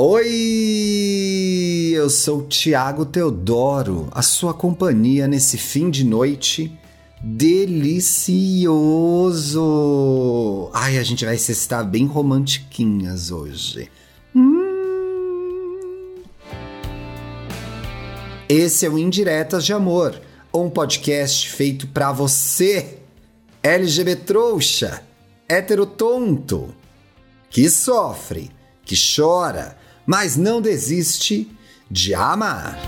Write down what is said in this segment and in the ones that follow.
Oi, eu sou Tiago Teodoro, a sua companhia nesse fim de noite delicioso. Ai, a gente vai estar bem romantiquinhas hoje. Hum. Esse é o Indiretas de Amor, um podcast feito pra você, LGBT trouxa, hétero tonto, que sofre, que chora, mas não desiste de amar.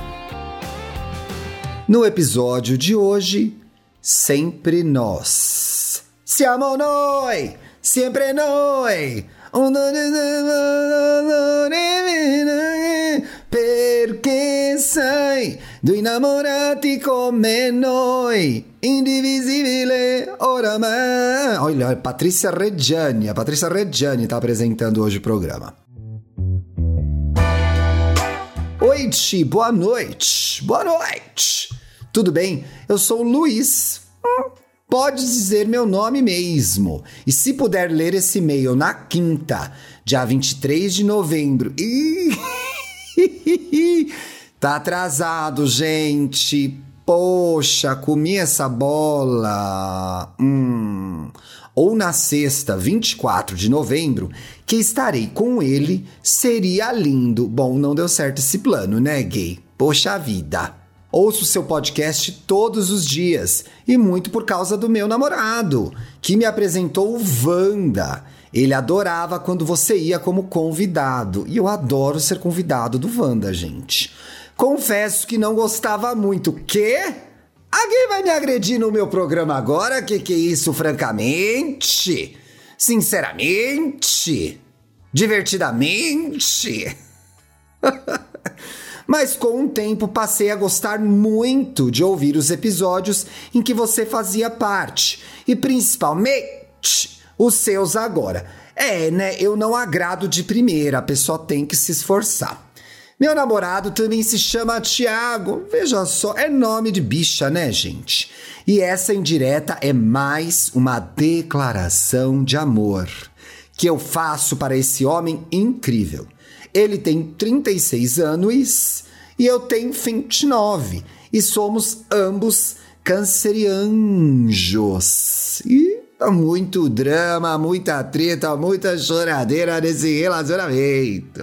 No episódio de hoje, sempre nós. Siamo noi, sempre noi. Perché sei due innamorati come noi, indivisibile oramai. Olha, Patrícia Reggiani, a Patrícia Reggiani está apresentando hoje o programa. Oi, Ti, boa noite, boa noite. Tudo bem? Eu sou o Luiz. Pode dizer meu nome mesmo. E se puder ler esse e-mail na quinta, dia 23 de novembro. Ih, tá atrasado, gente. Poxa, comi essa bola. Hum. Ou na sexta, 24 de novembro, que estarei com ele, seria lindo. Bom, não deu certo esse plano, né, gay? Poxa vida. Ouço seu podcast todos os dias e muito por causa do meu namorado, que me apresentou o Wanda. Ele adorava quando você ia como convidado e eu adoro ser convidado do Wanda, gente. Confesso que não gostava muito. Quê? Alguém vai me agredir no meu programa agora? Que que é isso, francamente? Sinceramente? Divertidamente? Mas com o tempo passei a gostar muito de ouvir os episódios em que você fazia parte, e principalmente os seus agora. É, né? Eu não agrado de primeira, a pessoa tem que se esforçar. Meu namorado também se chama Tiago. Veja só, é nome de bicha, né, gente? E essa indireta é mais uma declaração de amor que eu faço para esse homem incrível. Ele tem 36 anos e eu tenho 29. E somos ambos cancerianjos. E muito drama, muita treta, muita choradeira nesse relacionamento.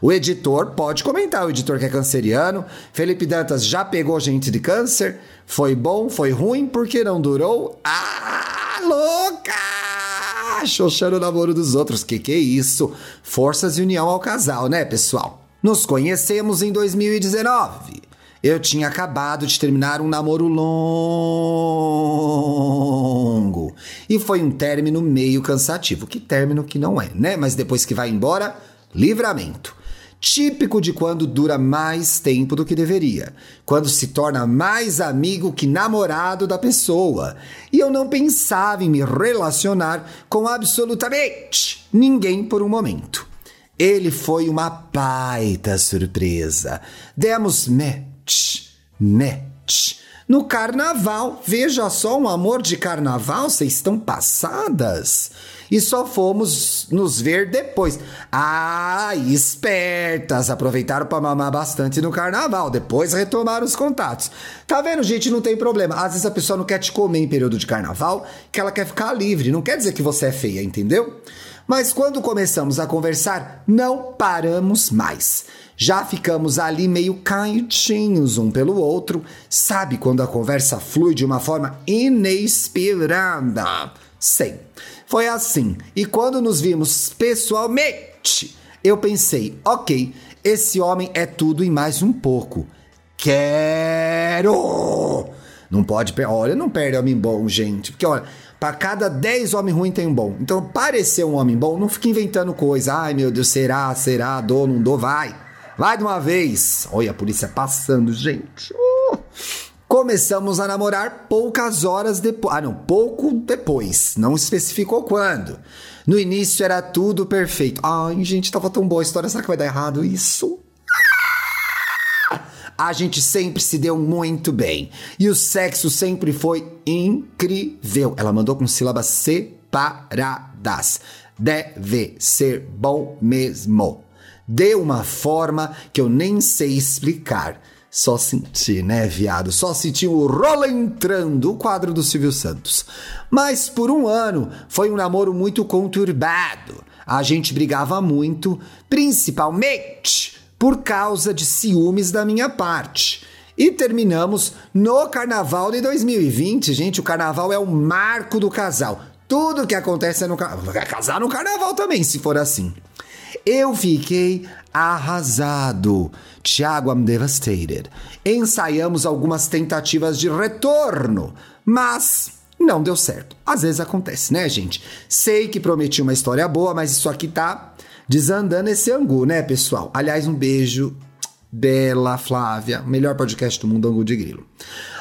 O editor pode comentar, o editor que é canceriano. Felipe Dantas já pegou gente de câncer. Foi bom, foi ruim, porque não durou. Ah, louca! Xoxando o namoro dos outros. Que que é isso? Forças e união ao casal, né, pessoal? Nos conhecemos em 2019. Eu tinha acabado de terminar um namoro longo. E foi um término meio cansativo. Que término que não é, né? Mas depois que vai embora, livramento. Típico de quando dura mais tempo do que deveria. Quando se torna mais amigo que namorado da pessoa. E eu não pensava em me relacionar com absolutamente ninguém por um momento. Ele foi uma baita surpresa. Demos match, match. No carnaval, veja só um amor de carnaval, vocês estão passadas? E só fomos nos ver depois. Ah, espertas, aproveitaram para mamar bastante no carnaval, depois retomaram os contatos. Tá vendo, gente? Não tem problema. Às vezes a pessoa não quer te comer em período de carnaval, que ela quer ficar livre. Não quer dizer que você é feia, entendeu? Mas quando começamos a conversar, não paramos mais. Já ficamos ali meio caidinhos um pelo outro. Sabe quando a conversa flui de uma forma inesperada? Sei. Foi assim. E quando nos vimos pessoalmente, eu pensei: ok, esse homem é tudo e mais um pouco. Quero! Não pode. Olha, não perde homem bom, gente. Porque, olha, para cada 10 homens ruins tem um bom. Então, parecer um homem bom, não fica inventando coisa. Ai, meu Deus, será, será, dou, não dou, vai. Vai de uma vez. Olha a polícia passando, gente. Uh! Começamos a namorar poucas horas depois. Ah, não, pouco depois. Não especificou quando. No início era tudo perfeito. Ai, gente, tava tão boa a história. Será que vai dar errado isso? A gente sempre se deu muito bem. E o sexo sempre foi incrível. Ela mandou com sílabas separadas. Deve ser bom mesmo. de uma forma que eu nem sei explicar. Só senti, né, viado? Só senti o rola entrando, o quadro do Silvio Santos. Mas por um ano foi um namoro muito conturbado. A gente brigava muito, principalmente por causa de ciúmes da minha parte. E terminamos no carnaval de 2020. Gente, o carnaval é o marco do casal. Tudo que acontece é no carnaval. Vai casar no carnaval também, se for assim. Eu fiquei arrasado. Tiago, I'm devastated. Ensaiamos algumas tentativas de retorno, mas não deu certo. Às vezes acontece, né, gente? Sei que prometi uma história boa, mas isso aqui tá desandando esse angu, né, pessoal? Aliás, um beijo. Bela Flávia, melhor podcast do mundo, Angu de Grilo.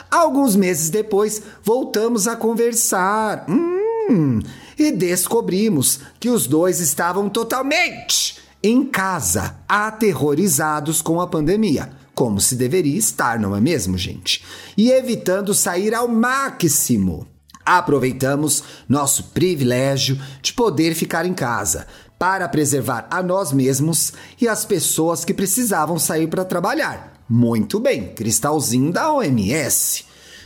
Alguns meses depois, voltamos a conversar. Hum, e descobrimos que os dois estavam totalmente em casa, aterrorizados com a pandemia, como se deveria estar, não é mesmo, gente? E evitando sair ao máximo. Aproveitamos nosso privilégio de poder ficar em casa para preservar a nós mesmos e as pessoas que precisavam sair para trabalhar. Muito bem, cristalzinho da OMS.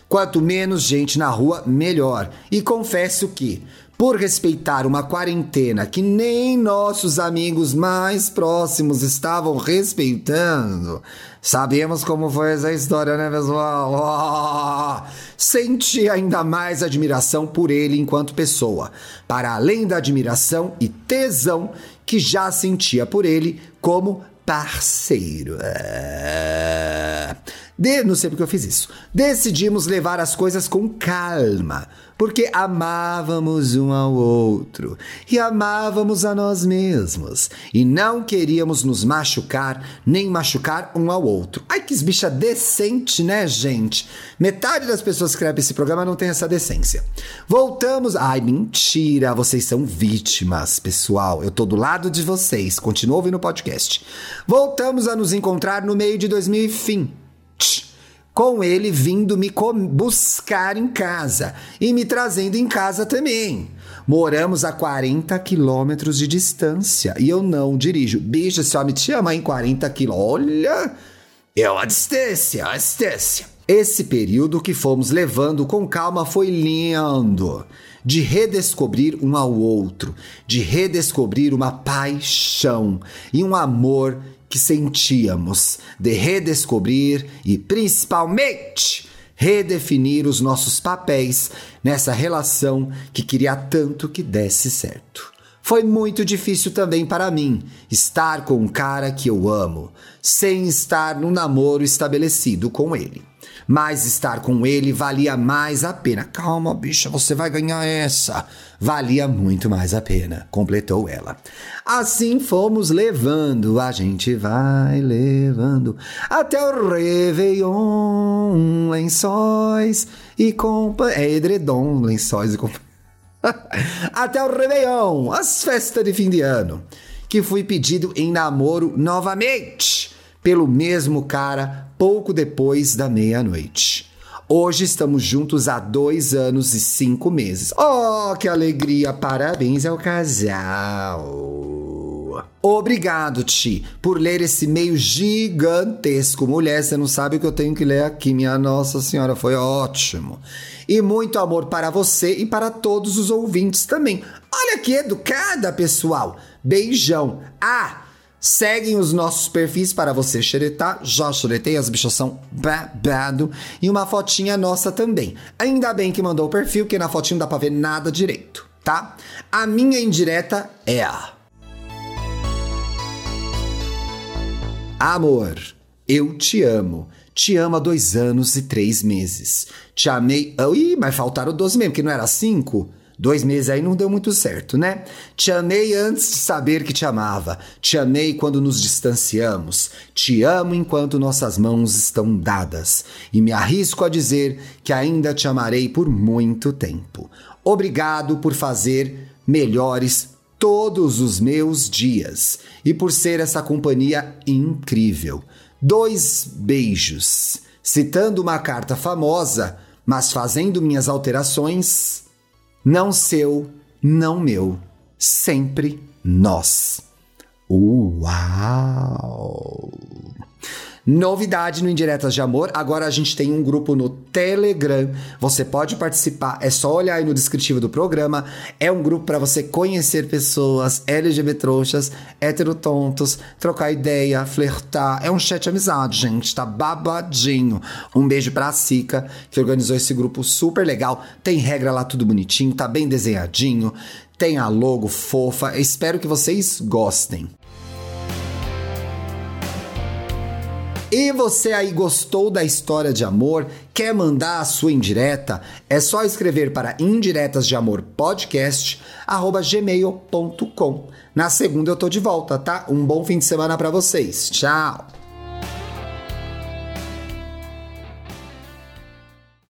Quanto menos gente na rua, melhor. E confesso que, por respeitar uma quarentena que nem nossos amigos mais próximos estavam respeitando, sabemos como foi essa história, né, pessoal? Oh! Senti ainda mais admiração por ele enquanto pessoa, para além da admiração e tesão que já sentia por ele como parceiro. É... De, não sei porque eu fiz isso. Decidimos levar as coisas com calma, porque amávamos um ao outro e amávamos a nós mesmos e não queríamos nos machucar nem machucar um ao outro. Ai, que bicha decente, né, gente? Metade das pessoas que escrevem esse programa não tem essa decência. Voltamos. Ai, mentira, vocês são vítimas, pessoal. Eu tô do lado de vocês. Continua ouvindo o podcast. Voltamos a nos encontrar no meio de 2020 com ele vindo me buscar em casa e me trazendo em casa também. Moramos a 40 quilômetros de distância e eu não dirijo. Bicho, esse homem te ama em 40 quilômetros. Olha, é uma distância, uma distância. Esse período que fomos levando com calma foi lindo. De redescobrir um ao outro, de redescobrir uma paixão e um amor que sentíamos, de redescobrir e principalmente redefinir os nossos papéis nessa relação que queria tanto que desse certo. Foi muito difícil também para mim estar com um cara que eu amo, sem estar num namoro estabelecido com ele mas estar com ele valia mais a pena. Calma, bicha, você vai ganhar essa. Valia muito mais a pena, completou ela. Assim fomos levando, a gente vai levando até o Réveillon, lençóis e compa... É edredom, lençóis e compa... até o Réveillon, as festas de fim de ano, que fui pedido em namoro novamente pelo mesmo cara pouco depois da meia-noite. Hoje estamos juntos há dois anos e cinco meses. Oh, que alegria! Parabéns ao casal! Obrigado, Ti, por ler esse meio gigantesco. Mulher, você não sabe o que eu tenho que ler aqui, minha Nossa Senhora, foi ótimo. E muito amor para você e para todos os ouvintes também. Olha que educada, pessoal! Beijão! Ah! Seguem os nossos perfis para você xeretar. Já xeretei, as bichas são babado. E uma fotinha nossa também. Ainda bem que mandou o perfil, que na fotinha não dá pra ver nada direito, tá? A minha indireta é a. Amor, eu te amo. Te amo há dois anos e três meses. Te amei. Ih, mas faltaram 12 mesmo, que não era cinco? Dois meses aí não deu muito certo, né? Te amei antes de saber que te amava. Te amei quando nos distanciamos. Te amo enquanto nossas mãos estão dadas. E me arrisco a dizer que ainda te amarei por muito tempo. Obrigado por fazer melhores todos os meus dias e por ser essa companhia incrível. Dois beijos. Citando uma carta famosa, mas fazendo minhas alterações não seu, não meu, sempre nós. Uau! Novidade no Indiretas de Amor, agora a gente tem um grupo no Telegram. Você pode participar, é só olhar aí no descritivo do programa. É um grupo para você conhecer pessoas LGBT trouxas, heterotontos, trocar ideia, flertar. É um chat amizade, gente, tá babadinho. Um beijo pra Sica, que organizou esse grupo super legal. Tem regra lá tudo bonitinho, tá bem desenhadinho. Tem a logo fofa. Espero que vocês gostem. E você aí gostou da história de amor? Quer mandar a sua indireta? É só escrever para indiretas de amor podcast gmail.com. Na segunda eu tô de volta, tá? Um bom fim de semana para vocês. Tchau.